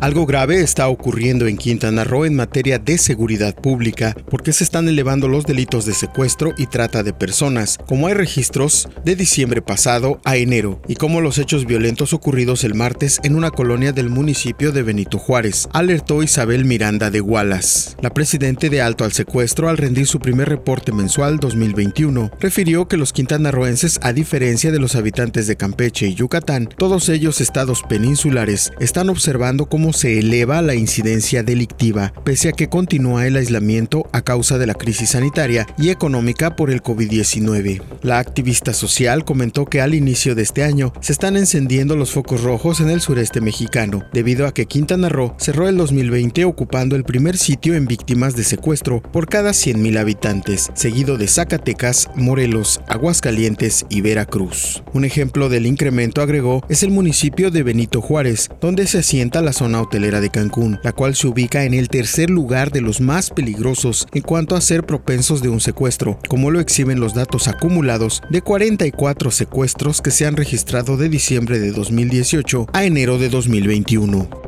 Algo grave está ocurriendo en Quintana Roo en materia de seguridad pública, porque se están elevando los delitos de secuestro y trata de personas, como hay registros de diciembre pasado a enero, y como los hechos violentos ocurridos el martes en una colonia del municipio de Benito Juárez, alertó Isabel Miranda de Gualas. La presidente de Alto al Secuestro, al rendir su primer reporte mensual 2021, refirió que los quintanarroenses, a diferencia de los habitantes de Campeche y Yucatán, todos ellos estados peninsulares, están observando cómo se eleva la incidencia delictiva, pese a que continúa el aislamiento a causa de la crisis sanitaria y económica por el COVID-19. La activista social comentó que al inicio de este año se están encendiendo los focos rojos en el sureste mexicano, debido a que Quintana Roo cerró el 2020 ocupando el primer sitio en víctimas de secuestro por cada 100.000 habitantes, seguido de Zacatecas, Morelos, Aguascalientes y Veracruz. Un ejemplo del incremento, agregó, es el municipio de Benito Juárez, donde se asienta la hotelera de Cancún, la cual se ubica en el tercer lugar de los más peligrosos en cuanto a ser propensos de un secuestro, como lo exhiben los datos acumulados de 44 secuestros que se han registrado de diciembre de 2018 a enero de 2021.